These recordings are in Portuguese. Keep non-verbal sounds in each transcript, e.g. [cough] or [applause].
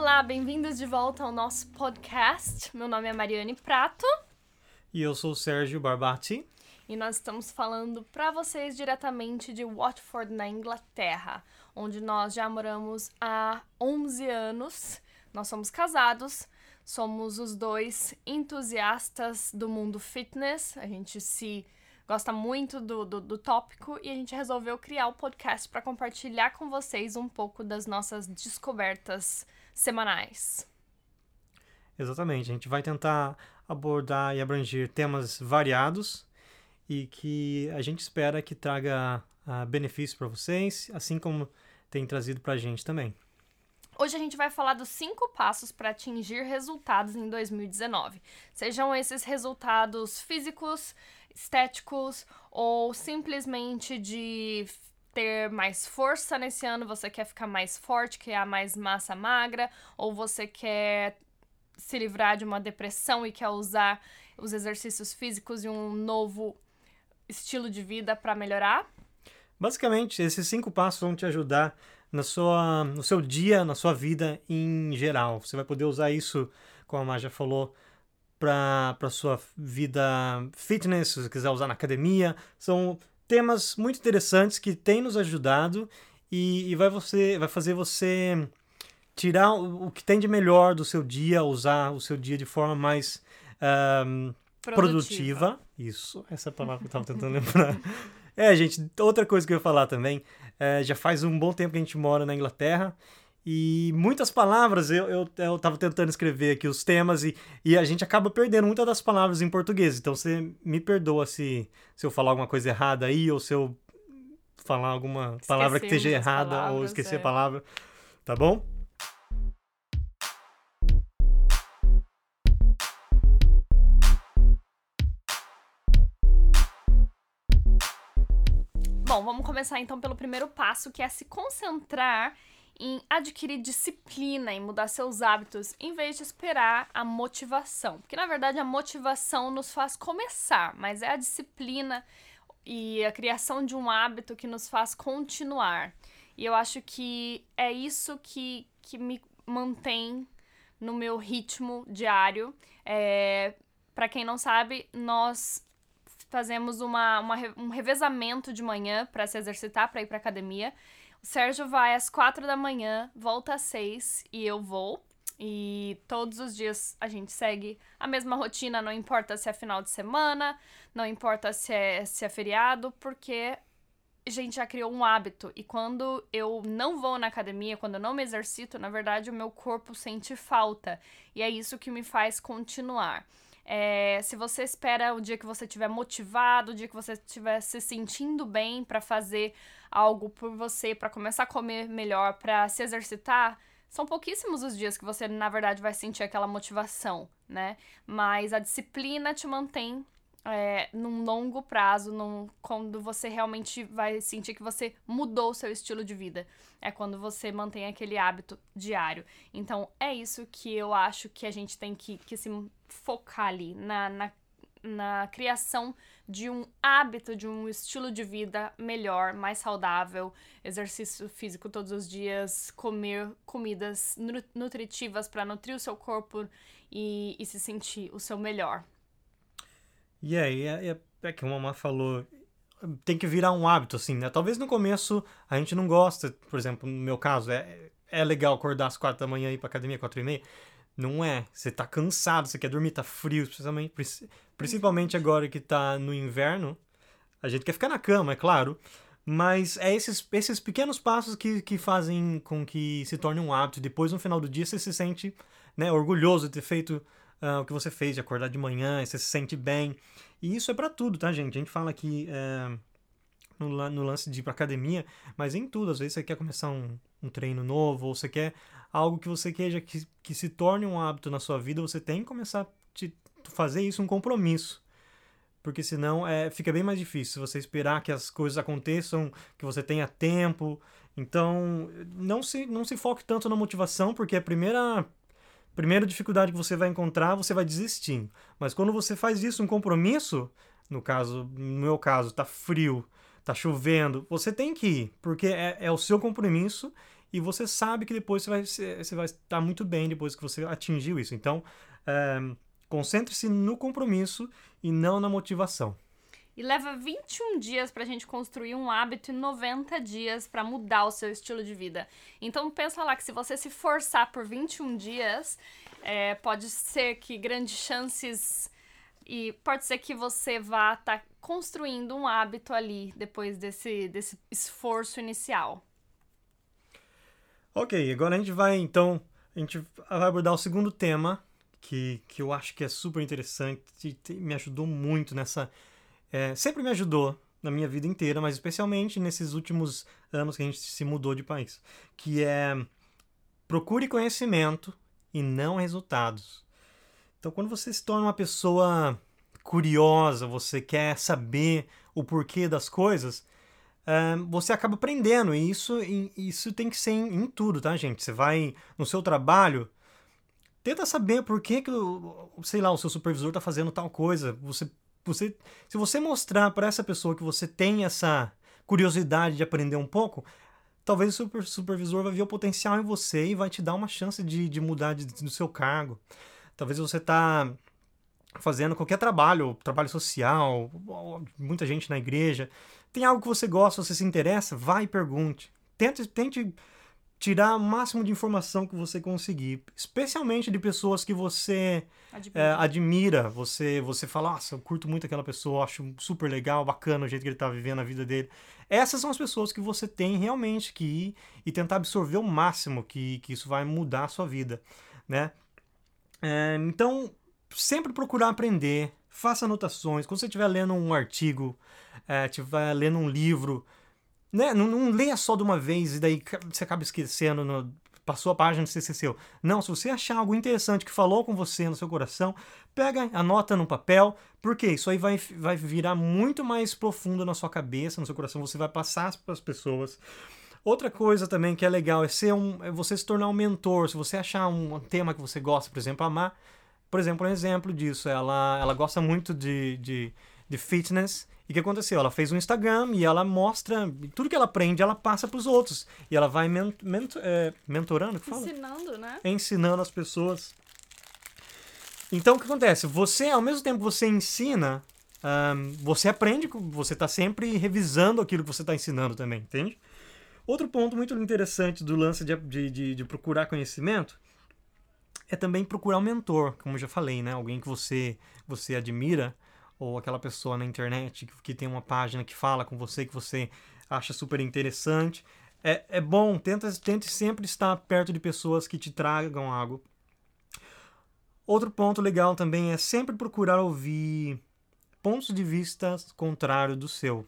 Olá, bem-vindos de volta ao nosso podcast. Meu nome é Mariane Prato. E eu sou o Sérgio Barbati. E nós estamos falando para vocês diretamente de Watford, na Inglaterra, onde nós já moramos há 11 anos. Nós somos casados, somos os dois entusiastas do mundo fitness. A gente se gosta muito do, do, do tópico e a gente resolveu criar o podcast para compartilhar com vocês um pouco das nossas descobertas semanais. Exatamente, a gente vai tentar abordar e abranger temas variados e que a gente espera que traga uh, benefícios para vocês, assim como tem trazido para a gente também. Hoje a gente vai falar dos cinco passos para atingir resultados em 2019. Sejam esses resultados físicos, estéticos ou simplesmente de ter mais força nesse ano, você quer ficar mais forte, quer mais massa magra, ou você quer se livrar de uma depressão e quer usar os exercícios físicos e um novo estilo de vida para melhorar? Basicamente, esses cinco passos vão te ajudar na sua, no seu dia, na sua vida em geral. Você vai poder usar isso, como a Maja falou, para sua vida fitness, se você quiser usar na academia. São temas muito interessantes que têm nos ajudado e, e vai, você, vai fazer você tirar o, o, que tem de melhor do seu dia, usar o seu dia de forma mais um, produtiva. produtiva. Isso, essa palavra que eu estava tentando [laughs] lembrar. É, gente, outra coisa que eu ia falar também, é, já faz um bom tempo que a gente mora na Inglaterra e muitas palavras, eu, eu, eu tava tentando escrever aqui os temas e, e a gente acaba perdendo muitas das palavras em português. Então você me perdoa se, se eu falar alguma coisa errada aí ou se eu falar alguma palavra que esteja errada palavras, ou esquecer é. a palavra. Tá bom? Bom, vamos começar então pelo primeiro passo, que é se concentrar em adquirir disciplina, em mudar seus hábitos, em vez de esperar a motivação. Porque na verdade a motivação nos faz começar, mas é a disciplina e a criação de um hábito que nos faz continuar. E eu acho que é isso que, que me mantém no meu ritmo diário. É, Para quem não sabe, nós fazemos uma, uma, um revezamento de manhã para se exercitar, para ir para academia. O Sérgio vai às quatro da manhã, volta às seis e eu vou. E todos os dias a gente segue a mesma rotina, não importa se é final de semana, não importa se é, se é feriado, porque a gente já criou um hábito. E quando eu não vou na academia, quando eu não me exercito, na verdade o meu corpo sente falta. E é isso que me faz continuar. É, se você espera o dia que você estiver motivado, o dia que você estiver se sentindo bem para fazer algo por você, para começar a comer melhor, para se exercitar, são pouquíssimos os dias que você, na verdade, vai sentir aquela motivação, né? Mas a disciplina te mantém é, num longo prazo, num, quando você realmente vai sentir que você mudou o seu estilo de vida. É quando você mantém aquele hábito diário. Então, é isso que eu acho que a gente tem que, que se focar ali, na, na, na criação de um hábito, de um estilo de vida melhor, mais saudável, exercício físico todos os dias, comer comidas nutritivas para nutrir o seu corpo e, e se sentir o seu melhor. E aí, é, é, é que a mamãe falou, tem que virar um hábito, assim, né? Talvez no começo a gente não gosta, por exemplo, no meu caso, é, é legal acordar às quatro da manhã e ir pra academia, quatro e meia. Não é. Você tá cansado, você quer dormir, tá frio, principalmente, principalmente agora que tá no inverno. A gente quer ficar na cama, é claro. Mas é esses, esses pequenos passos que, que fazem com que se torne um hábito. Depois, no final do dia, você se sente né, orgulhoso de ter feito uh, o que você fez, de acordar de manhã, você se sente bem. E isso é para tudo, tá, gente? A gente fala aqui uh, no, no, lance de ir pra academia, mas em tudo. Às vezes você quer começar um, um treino novo, ou você quer algo que você queja que, que se torne um hábito na sua vida, você tem que começar a te, fazer isso um compromisso. Porque senão é, fica bem mais difícil você esperar que as coisas aconteçam, que você tenha tempo. Então, não se, não se foque tanto na motivação, porque a primeira primeira dificuldade que você vai encontrar, você vai desistir. Mas quando você faz isso um compromisso, no caso, no meu caso, tá frio, tá chovendo, você tem que ir, porque é, é o seu compromisso e você sabe que depois você vai, você vai estar muito bem depois que você atingiu isso. Então, é, concentre-se no compromisso e não na motivação. E leva 21 dias para a gente construir um hábito e 90 dias para mudar o seu estilo de vida. Então pensa lá que se você se forçar por 21 dias, é, pode ser que grandes chances e pode ser que você vá estar tá construindo um hábito ali depois desse, desse esforço inicial. Ok, agora a gente vai então a gente vai abordar o segundo tema que, que eu acho que é super interessante e me ajudou muito nessa é, sempre me ajudou na minha vida inteira, mas especialmente nesses últimos anos que a gente se mudou de país, que é procure conhecimento e não resultados. Então, quando você se torna uma pessoa curiosa, você quer saber o porquê das coisas, é, você acaba aprendendo. E isso, isso tem que ser em, em, tudo, tá, gente? Você vai no seu trabalho, tenta saber por que, que sei lá, o seu supervisor está fazendo tal coisa. Você você, se você mostrar para essa pessoa que você tem essa curiosidade de aprender um pouco, talvez o supervisor vai ver o potencial em você e vai te dar uma chance de, de mudar de, do seu cargo. Talvez você está fazendo qualquer trabalho, trabalho social, muita gente na igreja. Tem algo que você gosta, você se interessa, vai e pergunte. Tente, tente tirar o máximo de informação que você conseguir, especialmente de pessoas que você admira. É, admira. Você, você fala, nossa, eu curto muito aquela pessoa, acho super legal, bacana o jeito que ele está vivendo a vida dele. Essas são as pessoas que você tem realmente que ir e tentar absorver o máximo que, que isso vai mudar a sua vida, né? É, então, sempre procurar aprender, faça anotações. Quando você estiver lendo um artigo, estiver é, lendo um livro, né? Não, não leia só de uma vez e daí você acaba esquecendo, no, passou a página e você esqueceu. Não, se você achar algo interessante que falou com você no seu coração, pega, anota no papel, porque isso aí vai, vai virar muito mais profundo na sua cabeça, no seu coração, você vai passar para as pessoas. Outra coisa também que é legal é ser um, é você se tornar um mentor. Se você achar um tema que você gosta, por exemplo, amar, por exemplo, um exemplo disso, ela, ela gosta muito de, de, de fitness e o que aconteceu? Ela fez um Instagram e ela mostra tudo que ela aprende, ela passa para os outros. E ela vai ment, ment, é, mentorando, que fala? Ensinando, né? Ensinando as pessoas. Então, o que acontece? Você, ao mesmo tempo que você ensina, um, você aprende, você está sempre revisando aquilo que você está ensinando também, entende? Outro ponto muito interessante do lance de, de, de, de procurar conhecimento é também procurar um mentor, como eu já falei, né? Alguém que você, você admira ou aquela pessoa na internet que, que tem uma página que fala com você, que você acha super interessante. É, é bom, tenta, tente sempre estar perto de pessoas que te tragam algo. Outro ponto legal também é sempre procurar ouvir pontos de vista contrários do seu.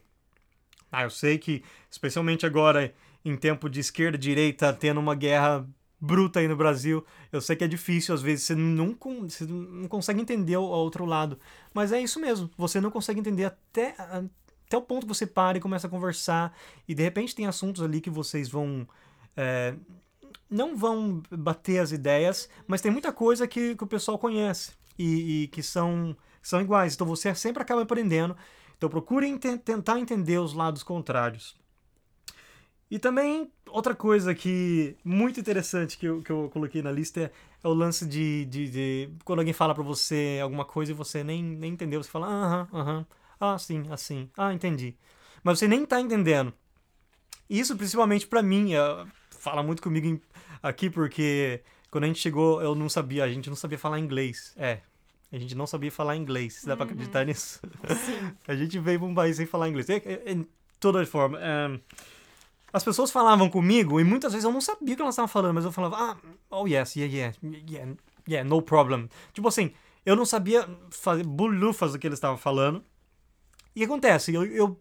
Ah, eu sei que, especialmente agora em tempo de esquerda e direita, tendo uma guerra bruta aí no Brasil. Eu sei que é difícil, às vezes você não, você não consegue entender o outro lado. Mas é isso mesmo, você não consegue entender até, até o ponto que você para e começa a conversar. E de repente tem assuntos ali que vocês vão. É, não vão bater as ideias, mas tem muita coisa que, que o pessoal conhece e, e que são, são iguais. Então você sempre acaba aprendendo. Então procure tentar entender os lados contrários. E também, outra coisa que muito interessante que eu, que eu coloquei na lista é, é o lance de, de, de, Quando alguém fala para você alguma coisa e você nem, nem entendeu, você fala, aham, aham, ah, sim, assim, ah, entendi. Mas você nem tá entendendo. Isso, principalmente para mim, é, fala muito comigo aqui, porque quando a gente chegou, eu não sabia, a gente não sabia falar inglês. É, a gente não sabia falar inglês. Dá uhum. pra acreditar nisso? Sim. [laughs] a gente veio pra um país sem falar inglês. De, de toda forma. Um, as pessoas falavam comigo e muitas vezes eu não sabia o que elas estavam falando, mas eu falava, ah, oh yes, yeah, yeah, yeah, yeah, no problem. Tipo assim, eu não sabia fazer bulufas do que eles estavam falando. E acontece, eu, eu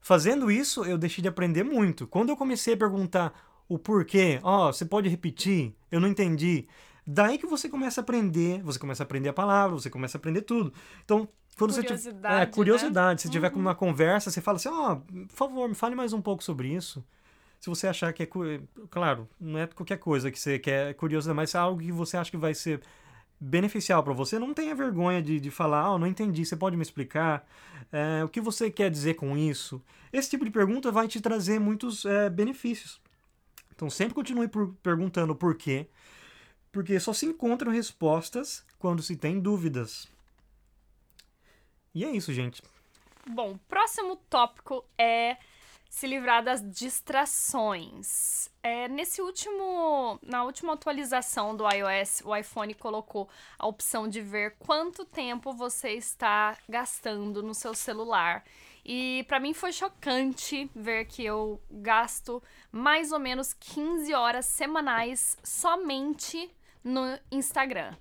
fazendo isso, eu deixei de aprender muito. Quando eu comecei a perguntar o porquê, ó, oh, você pode repetir? Eu não entendi. Daí que você começa a aprender, você começa a aprender a palavra, você começa a aprender tudo. Então, quando curiosidade, você tiver. É, curiosidade. Né? Se tiver com uma conversa, você fala assim, ó, oh, por favor, me fale mais um pouco sobre isso se você achar que é. Claro, não é qualquer coisa que você quer é curioso, mas é algo que você acha que vai ser beneficial para você, não tenha vergonha de, de falar, oh, não entendi, você pode me explicar? É, o que você quer dizer com isso? Esse tipo de pergunta vai te trazer muitos é, benefícios. Então sempre continue por, perguntando por quê, porque só se encontram respostas quando se tem dúvidas. E é isso, gente. Bom, próximo tópico é se livrar das distrações. É, nesse último, na última atualização do iOS, o iPhone colocou a opção de ver quanto tempo você está gastando no seu celular. E para mim foi chocante ver que eu gasto mais ou menos 15 horas semanais somente no Instagram.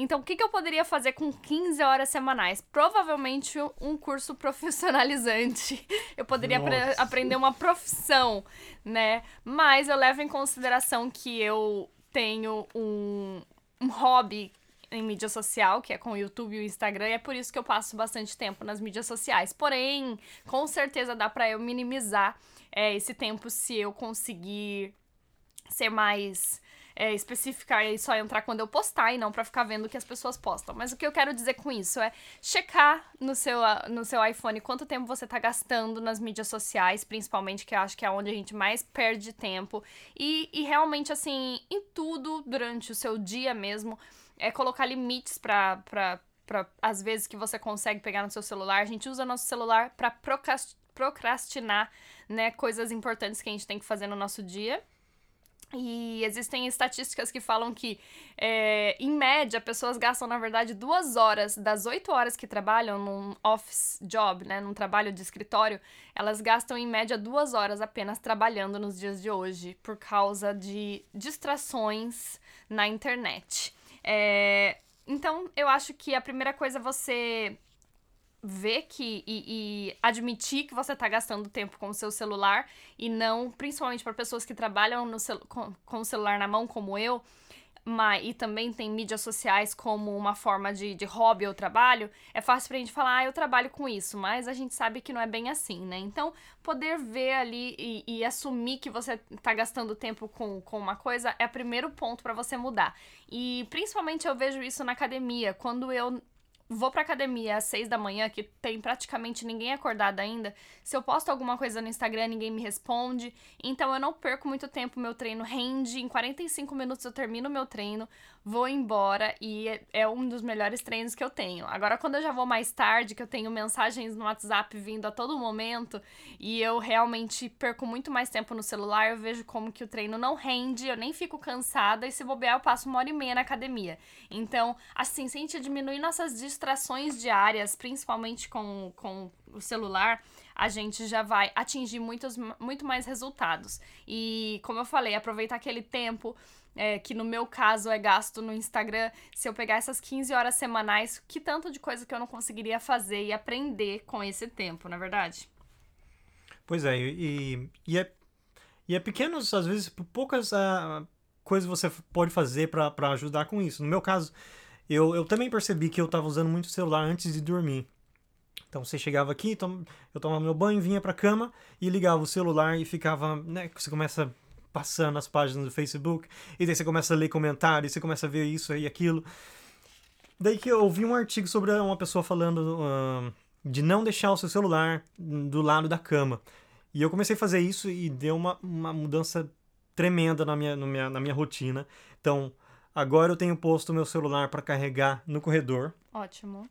Então, o que, que eu poderia fazer com 15 horas semanais? Provavelmente um curso [laughs] profissionalizante. Eu poderia apre aprender uma profissão, né? Mas eu levo em consideração que eu tenho um, um hobby em mídia social, que é com o YouTube e o Instagram, e é por isso que eu passo bastante tempo nas mídias sociais. Porém, com certeza dá para eu minimizar é, esse tempo se eu conseguir ser mais é, especificar e só entrar quando eu postar e não para ficar vendo o que as pessoas postam. Mas o que eu quero dizer com isso é checar no seu, no seu iPhone quanto tempo você tá gastando nas mídias sociais, principalmente, que eu acho que é onde a gente mais perde tempo. E, e realmente, assim, em tudo durante o seu dia mesmo, é colocar limites para para as vezes que você consegue pegar no seu celular. A gente usa nosso celular para procrastinar, né, coisas importantes que a gente tem que fazer no nosso dia. E existem estatísticas que falam que, é, em média, pessoas gastam, na verdade, duas horas das oito horas que trabalham num office job, né, num trabalho de escritório, elas gastam, em média, duas horas apenas trabalhando nos dias de hoje, por causa de distrações na internet. É, então, eu acho que a primeira coisa é você ver que e, e, admitir que você está gastando tempo com o seu celular e não, principalmente para pessoas que trabalham no com, com o celular na mão, como eu, mas, e também tem mídias sociais como uma forma de, de hobby ou trabalho, é fácil pra gente falar, ah, eu trabalho com isso, mas a gente sabe que não é bem assim, né? Então, poder ver ali e, e assumir que você tá gastando tempo com, com uma coisa é o primeiro ponto para você mudar. E principalmente eu vejo isso na academia, quando eu vou pra academia às seis da manhã, que tem praticamente ninguém acordado ainda, se eu posto alguma coisa no Instagram, ninguém me responde. Então eu não perco muito tempo, meu treino rende. Em 45 minutos eu termino meu treino, vou embora e é, é um dos melhores treinos que eu tenho. Agora, quando eu já vou mais tarde, que eu tenho mensagens no WhatsApp vindo a todo momento e eu realmente perco muito mais tempo no celular, eu vejo como que o treino não rende, eu nem fico cansada e se bobear eu passo uma hora e meia na academia. Então, assim, se a gente diminuir nossas distrações diárias, principalmente com, com o celular, a gente já vai atingir muitos, muito mais resultados. E, como eu falei, aproveitar aquele tempo. É, que no meu caso é gasto no Instagram, se eu pegar essas 15 horas semanais, que tanto de coisa que eu não conseguiria fazer e aprender com esse tempo, não é verdade? Pois é, e, e é, e é pequenos, às vezes, poucas uh, coisas você pode fazer para ajudar com isso. No meu caso, eu, eu também percebi que eu estava usando muito o celular antes de dormir. Então você chegava aqui, eu tomava meu banho, vinha pra cama e ligava o celular e ficava, né, você começa passando as páginas do Facebook, e daí você começa a ler comentários, você começa a ver isso e aquilo. Daí que eu ouvi um artigo sobre uma pessoa falando uh, de não deixar o seu celular do lado da cama. E eu comecei a fazer isso e deu uma, uma mudança tremenda na minha, na minha, na minha rotina. Então, Agora eu tenho posto meu celular para carregar no corredor. Ótimo.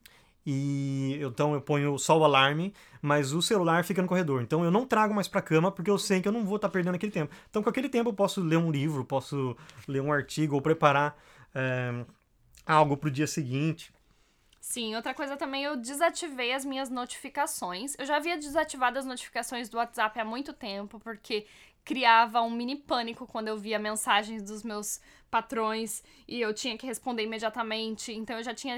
E então eu ponho só o alarme, mas o celular fica no corredor. Então eu não trago mais para cama porque eu sei que eu não vou estar tá perdendo aquele tempo. Então com aquele tempo eu posso ler um livro, posso ler um artigo ou preparar é, algo para o dia seguinte. Sim, outra coisa também, eu desativei as minhas notificações. Eu já havia desativado as notificações do WhatsApp há muito tempo, porque criava um mini pânico quando eu via mensagens dos meus patrões e eu tinha que responder imediatamente. Então eu já tinha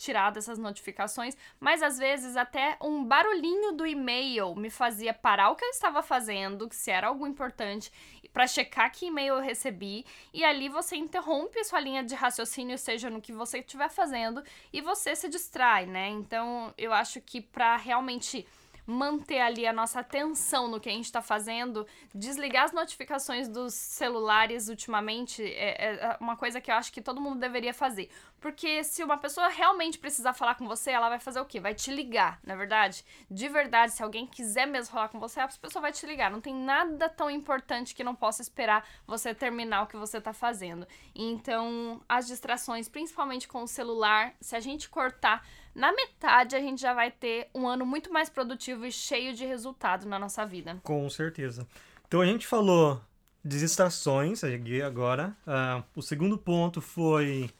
tirado essas notificações, mas às vezes até um barulhinho do e-mail me fazia parar o que eu estava fazendo, se era algo importante, para checar que e-mail eu recebi, e ali você interrompe sua linha de raciocínio, seja no que você estiver fazendo, e você se distrai, né? Então, eu acho que para realmente manter ali a nossa atenção no que a gente está fazendo, desligar as notificações dos celulares ultimamente é, é, uma coisa que eu acho que todo mundo deveria fazer. Porque se uma pessoa realmente precisar falar com você, ela vai fazer o quê? Vai te ligar, na é verdade? De verdade, se alguém quiser mesmo falar com você, a pessoa vai te ligar. Não tem nada tão importante que não possa esperar você terminar o que você tá fazendo. Então, as distrações, principalmente com o celular, se a gente cortar na metade, a gente já vai ter um ano muito mais produtivo e cheio de resultado na nossa vida. Com certeza. Então, a gente falou de distrações agora. Uh, o segundo ponto foi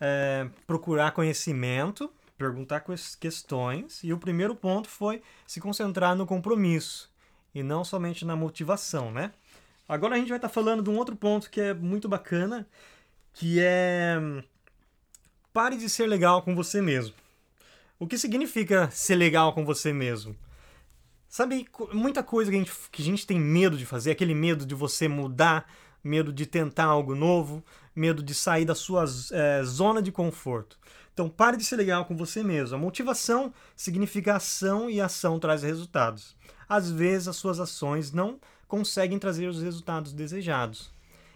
é, procurar conhecimento, perguntar questões. E o primeiro ponto foi se concentrar no compromisso e não somente na motivação, né? Agora a gente vai estar tá falando de um outro ponto que é muito bacana, que é pare de ser legal com você mesmo. O que significa ser legal com você mesmo? Sabe, muita coisa que a, gente, que a gente tem medo de fazer, aquele medo de você mudar, medo de tentar algo novo, medo de sair da sua é, zona de conforto. Então pare de ser legal com você mesmo. A motivação significa ação e ação traz resultados. Às vezes as suas ações não conseguem trazer os resultados desejados.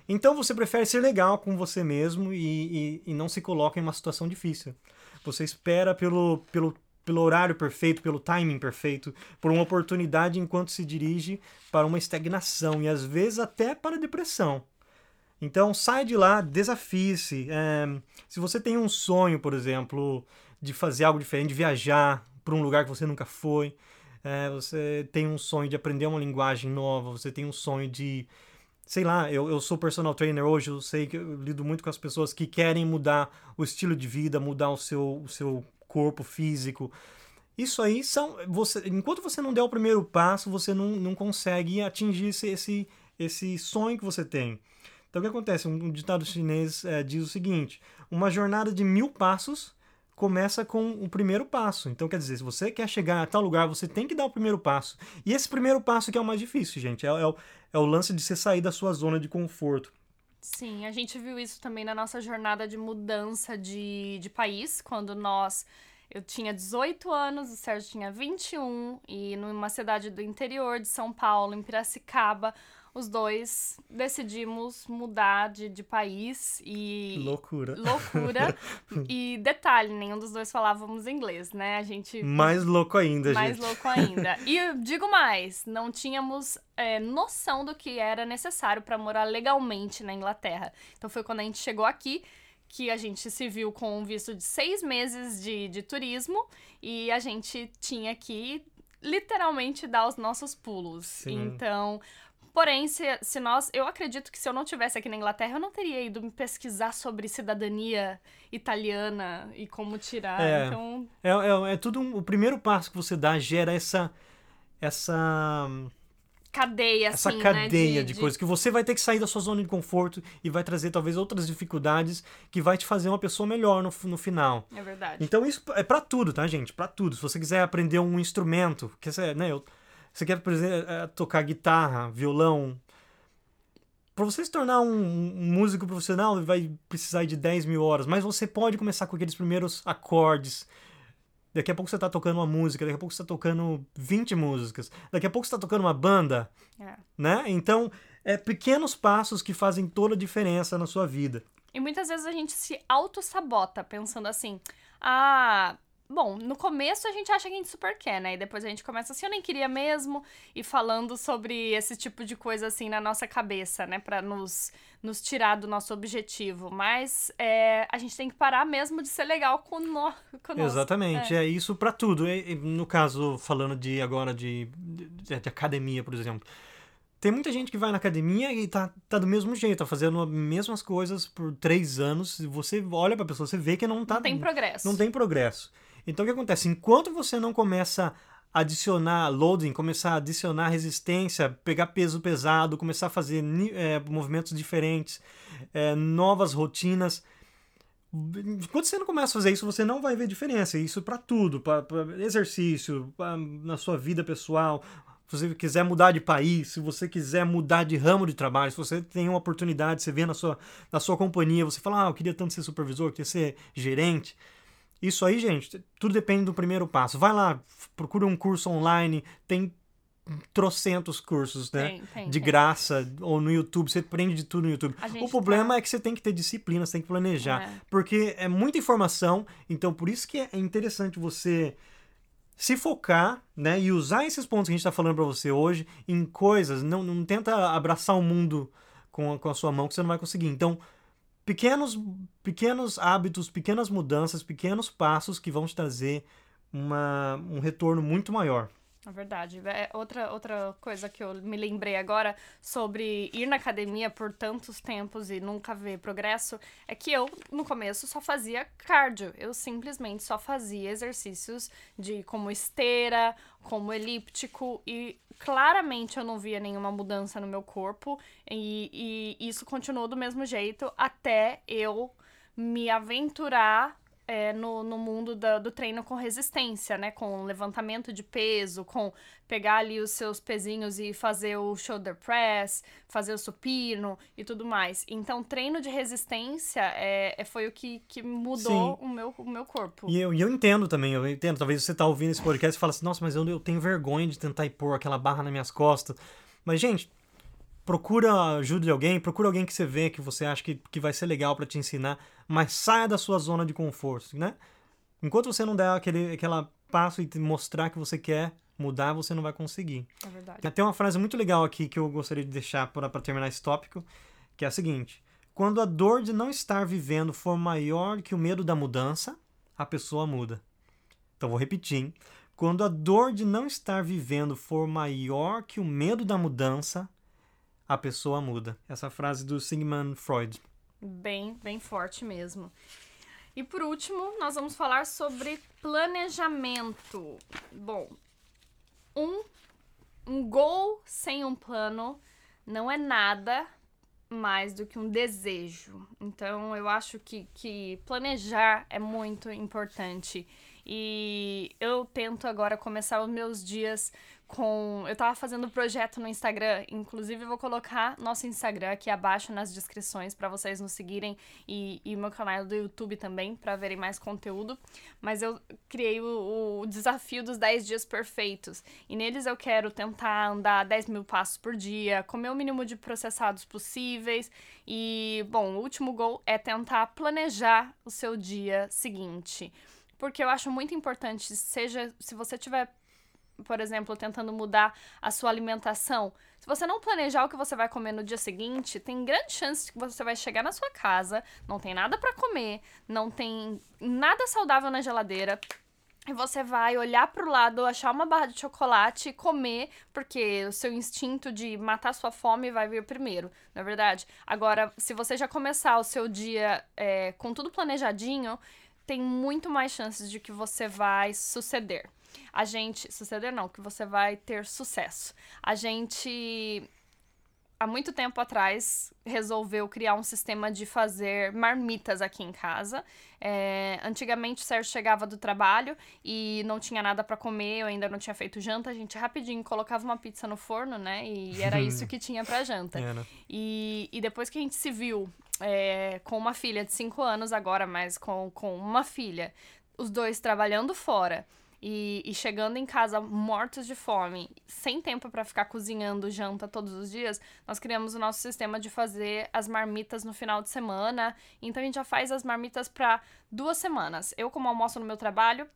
Então você prefere ser legal com você mesmo e, e, e não se coloca em uma situação difícil. Você espera pelo, pelo, pelo horário perfeito, pelo timing perfeito, por uma oportunidade enquanto se dirige para uma estagnação e às vezes até para depressão. Então sai de lá, desafie-se. É, se você tem um sonho, por exemplo, de fazer algo diferente, de viajar para um lugar que você nunca foi, é, você tem um sonho de aprender uma linguagem nova, você tem um sonho de. Sei lá, eu, eu sou personal trainer hoje, eu sei que eu lido muito com as pessoas que querem mudar o estilo de vida, mudar o seu, o seu corpo físico. Isso aí são. Você, enquanto você não der o primeiro passo, você não, não consegue atingir esse, esse, esse sonho que você tem. Então o que acontece? Um ditado chinês é, diz o seguinte: uma jornada de mil passos começa com o primeiro passo. Então, quer dizer, se você quer chegar a tal lugar, você tem que dar o primeiro passo. E esse primeiro passo que é o mais difícil, gente, é, é, o, é o lance de você sair da sua zona de conforto. Sim, a gente viu isso também na nossa jornada de mudança de, de país, quando nós. Eu tinha 18 anos, o Sérgio tinha 21, e numa cidade do interior de São Paulo, em Piracicaba, os dois decidimos mudar de, de país e. Loucura. Loucura. [laughs] e detalhe, nenhum dos dois falávamos inglês, né? A gente. Mais louco ainda, mais gente. Mais louco ainda. E digo mais, não tínhamos é, noção do que era necessário para morar legalmente na Inglaterra. Então foi quando a gente chegou aqui que a gente se viu com um visto de seis meses de, de turismo e a gente tinha que literalmente dar os nossos pulos. Sim. Então, Porém, se, se nós. Eu acredito que se eu não tivesse aqui na Inglaterra, eu não teria ido me pesquisar sobre cidadania italiana e como tirar. É, então. É, é, é tudo. Um, o primeiro passo que você dá gera essa. Essa cadeia, essa assim, cadeia né? de, de, coisas que você vai ter que sair da sua zona de conforto e vai trazer talvez outras dificuldades que vai te fazer uma pessoa melhor no, no final. É verdade. Então isso é para tudo, tá, gente? Para tudo. Se você quiser aprender um instrumento, que você, né, eu você quer, por exemplo, é, tocar guitarra, violão. Para você se tornar um, um, músico profissional, vai precisar de 10 mil horas. Mas você pode começar com aqueles primeiros acordes. Daqui a pouco você está tocando uma música, daqui a pouco você está tocando 20 músicas, daqui a pouco você está tocando uma banda. É. Né? Então, é pequenos passos que fazem toda a diferença na sua vida. E muitas vezes a gente se auto-sabota pensando assim: ah, Bom, no começo a gente acha que a gente super quer, né? E depois a gente começa assim, eu nem queria mesmo, e falando sobre esse tipo de coisa assim na nossa cabeça, né? Pra nos, nos tirar do nosso objetivo. Mas é, a gente tem que parar mesmo de ser legal com nós. Exatamente, é. é, isso para tudo. No caso, falando de agora de, de, de academia, por exemplo. Tem muita gente que vai na academia e tá, tá do mesmo jeito, tá fazendo as mesmas coisas por três anos. E você olha pra pessoa, você vê que não tá. Não tem progresso. Não tem progresso. Então o que acontece? Enquanto você não começa a adicionar loading, começar a adicionar resistência, pegar peso pesado, começar a fazer é, movimentos diferentes, é, novas rotinas. Quando você não começa a fazer isso, você não vai ver diferença. Isso para tudo, para exercício, pra, na sua vida pessoal. Se você quiser mudar de país, se você quiser mudar de ramo de trabalho, se você tem uma oportunidade, você vê na sua, na sua companhia, você fala, ah, eu queria tanto ser supervisor, queria ser gerente. Isso aí, gente, tudo depende do primeiro passo. Vai lá, procura um curso online, tem trocentos cursos, né? Tem, tem, de tem. graça, ou no YouTube, você aprende de tudo no YouTube. O problema tá- é que você tem que ter disciplina, você tem que planejar. É. Porque é muita informação, então por isso que é interessante você se focar, né? E usar esses pontos que a gente tá falando pra você hoje em coisas. Não, não tenta abraçar o mundo com a, com a sua mão, que você não vai conseguir. Então, pequenos, pequenos hábitos, pequenas mudanças, pequenos passos que vão te trazer uma, um retorno muito maior. É verdade. É outra, outra coisa que eu me lembrei agora sobre ir na academia por tantos tempos e nunca ver progresso é que eu, no começo, só fazia cardio. Eu simplesmente só fazia exercícios de como esteira, como elíptico e claramente eu não via nenhuma mudança no meu corpo e, e isso continuou do mesmo jeito até eu me aventurar é, no, no mundo da- do treino com resistência, né? Com levantamento de peso, com pegar ali os seus pezinhos e fazer o shoulder press, fazer o supino e tudo mais. Então, treino de resistência é, é- foi o que, que mudou o meu, o meu corpo. E eu, e eu entendo também, eu entendo. Talvez você tá ouvindo esse podcast e fala assim, nossa, mas eu, eu tenho vergonha de tentar impor aquela barra nas minhas costas. Mas, gente, procura ajuda de alguém, procura alguém que você vê que você acha que, que vai ser legal pra te ensinar, mas saia da sua zona de conforto, né? Enquanto você não der aquele aquela passo e te mostrar que você quer mudar, você não vai conseguir. É verdade. Tem uma frase muito legal aqui que eu gostaria de deixar para terminar esse tópico, que é a seguinte: quando a dor de não estar vivendo for maior que o medo da mudança, a pessoa muda. Então vou repetir. Hein? Quando a dor de não estar vivendo for maior que o medo da mudança, a pessoa muda. Essa frase do Sigmund Freud. Bem, bem forte mesmo. E por último, nós vamos falar sobre planejamento. Bom, um, um goal sem um plano não é nada mais do que um desejo. Então, eu acho que, que planejar é muito importante. E eu tento agora começar os meus dias com. Eu tava fazendo um projeto no Instagram, inclusive eu vou colocar nosso Instagram aqui abaixo nas descrições para vocês nos seguirem e, e meu canal do YouTube também para verem mais conteúdo. Mas eu criei o, o desafio dos 10 dias perfeitos e neles eu quero tentar andar 10 mil passos por dia, comer o mínimo de processados possíveis e, bom, o último gol é tentar planejar o seu dia seguinte. Porque eu acho muito importante, seja se você tiver por exemplo, tentando mudar a sua alimentação, se você não planejar o que você vai comer no dia seguinte, tem grande chance de que você vai chegar na sua casa, não tem nada para comer, não tem nada saudável na geladeira. E você vai olhar pro lado, achar uma barra de chocolate e comer, porque o seu instinto de matar sua fome vai vir primeiro, não é verdade? Agora, se você já começar o seu dia é, com tudo planejadinho, tem muito mais chances de que você vai suceder. A gente. Suceder não, que você vai ter sucesso. A gente. Há muito tempo atrás resolveu criar um sistema de fazer marmitas aqui em casa. É, antigamente o Sérgio chegava do trabalho e não tinha nada para comer, eu ainda não tinha feito janta, a gente rapidinho colocava uma pizza no forno, né? E era [laughs] isso que tinha pra janta. É, né? E, e depois que a gente se viu é, com uma filha de 5 anos agora, mas com, com uma filha, os dois trabalhando fora e, e chegando em casa mortos de fome, sem tempo para ficar cozinhando janta todos os dias, nós criamos o nosso sistema de fazer as marmitas no final de semana. Então a gente já faz as marmitas para duas semanas. Eu, como almoço no meu trabalho,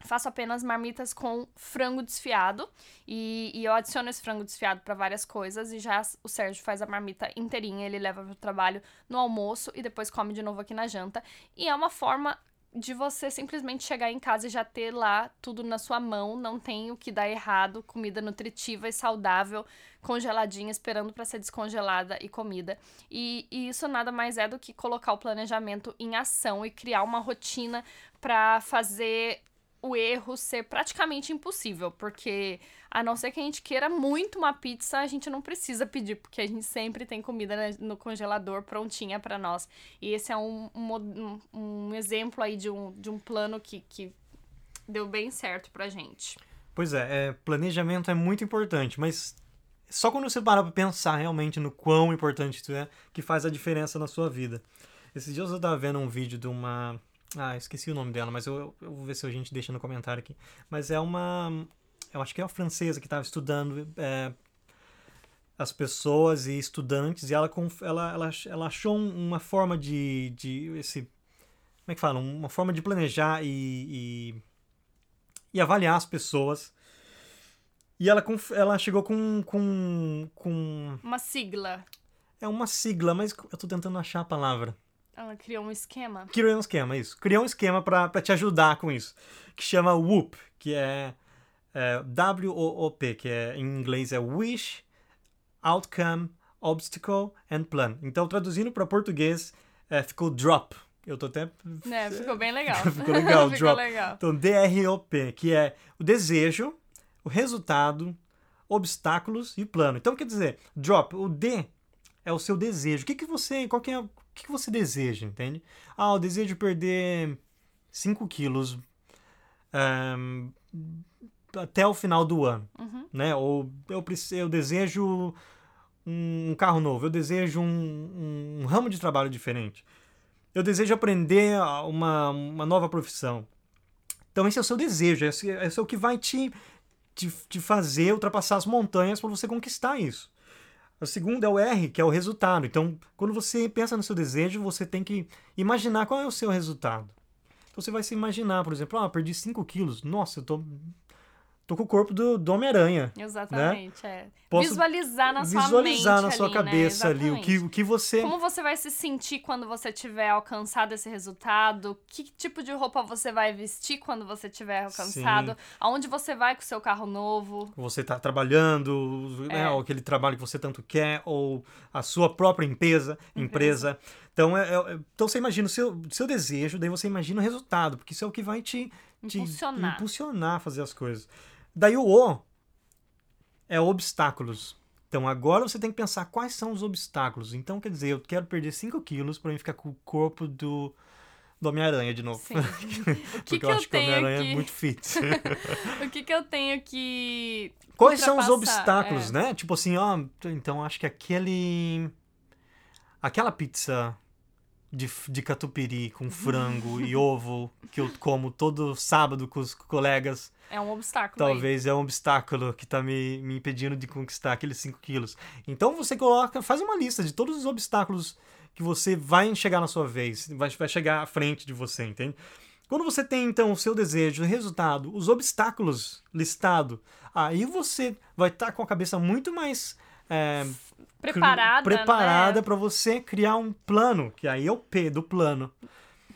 faço apenas marmitas com frango desfiado e, e eu adiciono esse frango desfiado para várias coisas e já o Sérgio faz a marmita inteirinha, ele leva pro trabalho no almoço e depois come de novo aqui na janta. E é uma forma de você simplesmente chegar em casa e já ter lá tudo na sua mão, não tem o que dar errado, comida nutritiva e saudável, congeladinha, esperando para ser descongelada e comida. E, e isso nada mais é do que colocar o planejamento em ação e criar uma rotina para fazer o erro ser praticamente impossível, porque a não ser que a gente queira muito uma pizza, a gente não precisa pedir, porque a gente sempre tem comida no congelador prontinha para nós. E esse é um, um, um, exemplo aí de um, de um plano que, que deu bem certo pra gente. Pois é, é, planejamento é muito importante, mas só quando você parar pra pensar realmente no quão importante isso é, que faz a diferença na sua vida. Esses dias eu tava vendo um vídeo de uma ah, esqueci o nome dela, mas eu, eu vou ver se a gente deixa no comentário aqui. Mas é uma eu acho que é uma francesa que estava estudando é, as pessoas e estudantes e ela, ela, ela, ela achou uma forma de, de esse como é que fala? Uma forma de planejar e, e, e avaliar as pessoas. E ela, ela chegou com, com, com uma sigla. É uma sigla mas eu tô tentando achar a palavra. Ela criou um esquema? Criou um esquema isso. Criou um esquema para te ajudar com isso que chama WOOP que é, é W-O-O-P que é em inglês é Wish outcome, obstacle and plan. Então, traduzindo para português, é, ficou drop. Eu tô até. É, ficou bem legal. [laughs] ficou legal, [laughs] ficou drop. Legal. Então, D-R-O-P, que é o desejo, o resultado, obstáculos e plano. Então, quer dizer, drop, o D é o seu desejo. O que, que você. Qual que é. O que, que você deseja, entende? Ah, eu desejo perder 5 quilos um, até o final do ano, uhum. né? Ou eu, eu desejo um carro novo, eu desejo um, um, ramo de trabalho diferente, eu desejo aprender uma, uma nova profissão. Então esse é o seu desejo, esse, esse é o que vai te, te, te fazer ultrapassar as montanhas para você conquistar isso. O segundo é o R, que é o resultado. Então, quando você pensa no seu desejo, você tem que imaginar qual é o seu resultado. Então, você vai se imaginar, por exemplo, ah, perdi 5 quilos. Nossa, eu tô tô com o corpo do, do Homem-Aranha. Né? Exatamente, né? é. Posso visualizar na sua visualizar na sua ali, cabeça né? ali o que, o que você. Como você vai se sentir quando você tiver alcançado esse resultado? Que tipo de roupa você vai vestir quando você tiver alcançado? Sim. Aonde você vai com o seu carro novo? Você tá trabalhando, né, é. né? Ou aquele trabalho que você tanto quer, ou a sua própria empresa. empresa. empresa. Então, é, é, então você imagina o seu, seu desejo, daí você imagina o resultado, porque isso é o que vai te, te impulsionar. impulsionar a fazer as coisas. Daí o O é obstáculos. Então agora você tem que pensar quais são os obstáculos. Então, quer dizer, eu quero perder 5 quilos para mim ficar com o corpo do, do Homem-Aranha de novo. Sim. [laughs] O que Porque que eu, eu acho que o Homem-Aranha que... é muito fit. [laughs] o que, que eu tenho que. Quais são os obstáculos, é. né? Tipo assim, ó, então acho que aquele. Aquela pizza de, de catupiry com frango e ovo que eu como todo sábado com os colegas. É um obstáculo. Talvez aí. é um obstáculo que está me, me impedindo de conquistar aqueles 5 quilos. Então você coloca, faz uma lista de todos os obstáculos que você vai chegar na sua vez, vai, vai chegar à frente de você, entende? Quando você tem então o seu desejo, o resultado, os obstáculos listados, aí você vai estar tá com a cabeça muito mais é, preparada, preparada né? para você criar um plano, que aí é o P do plano.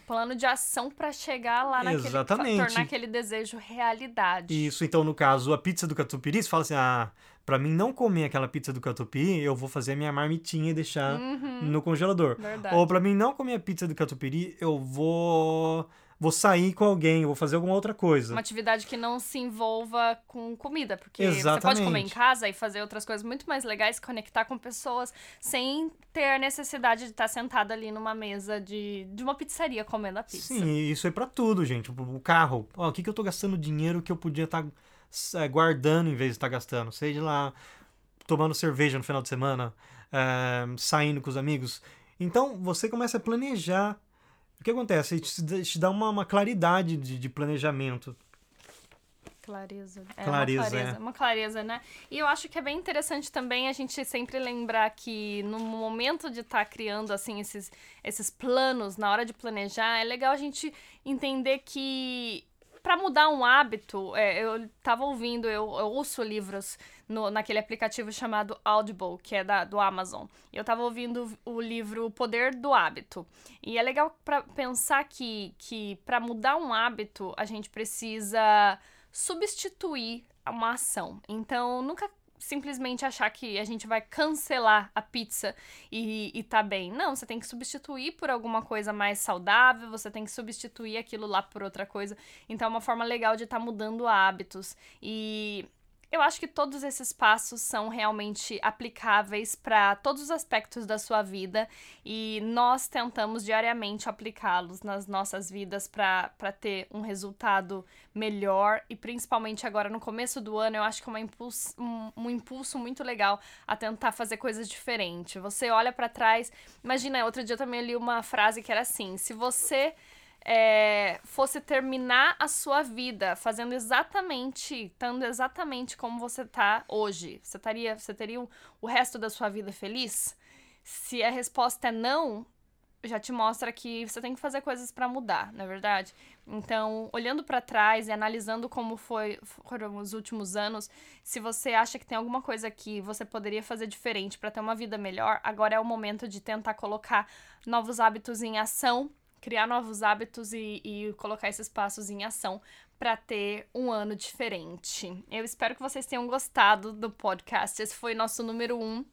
Plano de ação para chegar lá naquele Exatamente. tornar aquele desejo realidade. Isso, então no caso, a pizza do catupiry, você fala assim: "Ah, para mim não comer aquela pizza do catupiry, eu vou fazer a minha marmitinha e deixar uhum. no congelador. Verdade. Ou para mim não comer a pizza do catupiry, eu vou vou sair com alguém, vou fazer alguma outra coisa. Uma atividade que não se envolva com comida, porque Exatamente. você pode comer em casa e fazer outras coisas muito mais legais, conectar com pessoas sem ter necessidade de estar sentado ali numa mesa de, de uma pizzaria comendo a pizza. Sim, isso é para tudo, gente. O carro, ó, o que, que eu tô gastando dinheiro que eu podia estar tá, é, guardando em vez de estar tá gastando? Seja lá tomando cerveja no final de semana, é, saindo com os amigos. Então, você começa a planejar o que acontece? Te, te dá uma, uma claridade de, de planejamento. Clareza. É clareza, uma clareza, é. uma clareza, né? E eu acho que é bem interessante também a gente sempre lembrar que no momento de estar tá criando assim esses, esses planos, na hora de planejar, é legal a gente entender que para mudar um hábito, é, eu tava ouvindo, eu, eu ouço livros no, naquele aplicativo chamado Audible, que é da, do Amazon. Eu tava ouvindo o livro O Poder do Hábito. E é legal para pensar que, que para mudar um hábito, a gente precisa substituir uma ação. Então, nunca simplesmente achar que a gente vai cancelar a pizza e, e tá bem. Não, você tem que substituir por alguma coisa mais saudável, você tem que substituir aquilo lá por outra coisa. Então é uma forma legal de estar tá mudando hábitos. E eu acho que todos esses passos são realmente aplicáveis para todos os aspectos da sua vida e nós tentamos diariamente aplicá-los nas nossas vidas para ter um resultado melhor e principalmente agora no começo do ano eu acho que é impulso, um, um impulso muito legal a tentar fazer coisas diferentes. Você olha para trás, imagina, outro dia também eu li uma frase que era assim: se você é, fosse terminar a sua vida fazendo exatamente, estando exatamente como você tá hoje, você, taria, você teria o, o resto da sua vida feliz? Se a resposta é não, já te mostra que você tem que fazer coisas para mudar, não é verdade? Então, olhando para trás e analisando como foi, foram os últimos anos, se você acha que tem alguma coisa que você poderia fazer diferente para ter uma vida melhor, agora é o momento de tentar colocar novos hábitos em ação, criar novos hábitos e, e colocar esses passos em ação para ter um ano diferente. Eu espero que vocês tenham gostado do podcast. Esse foi nosso número um.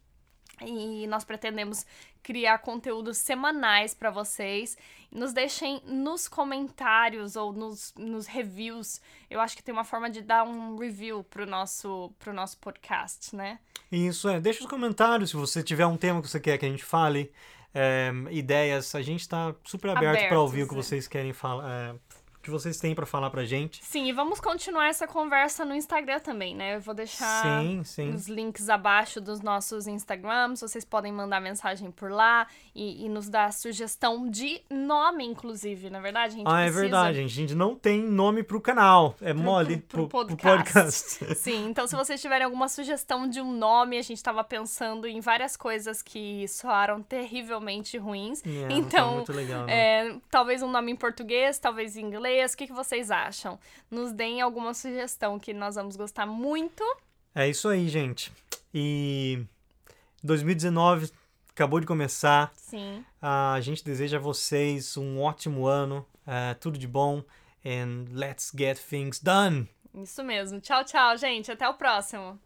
E nós pretendemos criar conteúdos semanais para vocês. Nos deixem nos comentários ou nos, nos reviews. Eu acho que tem uma forma de dar um review pro nosso, pro nosso podcast, né? Isso é. Deixa os comentários se você tiver um tema que você quer que a gente fale. É, ideias, a gente está super aberto para ouvir o que é. vocês querem falar, é, que vocês têm para falar pra gente. Sim, e vamos continuar essa conversa no Instagram também, né? Eu vou deixar sim, sim. os links abaixo dos nossos Instagrams, vocês podem mandar mensagem por lá e, e nos dar sugestão de nome, inclusive, na é verdade? A gente ah, é é verdade, a gente não tem nome pro canal, é pro, mole pro, pro, pro, podcast. podcast. [laughs] [laughs] Sim, então se vocês tiverem alguma sugestão de um nome, a gente tava pensando em várias coisas que soaram terrivelmente ruins. Yeah, então, muito legal, né? é, talvez um nome em português, talvez em inglês, o que, que vocês acham? Nos deem alguma sugestão que nós vamos gostar muito. É isso aí, gente. E 2019 acabou de começar. Sim. a gente deseja a vocês um ótimo ano, uh, tudo de bom. And let's get things done. Isso mesmo. Tchau, tchau, gente. Até o próximo.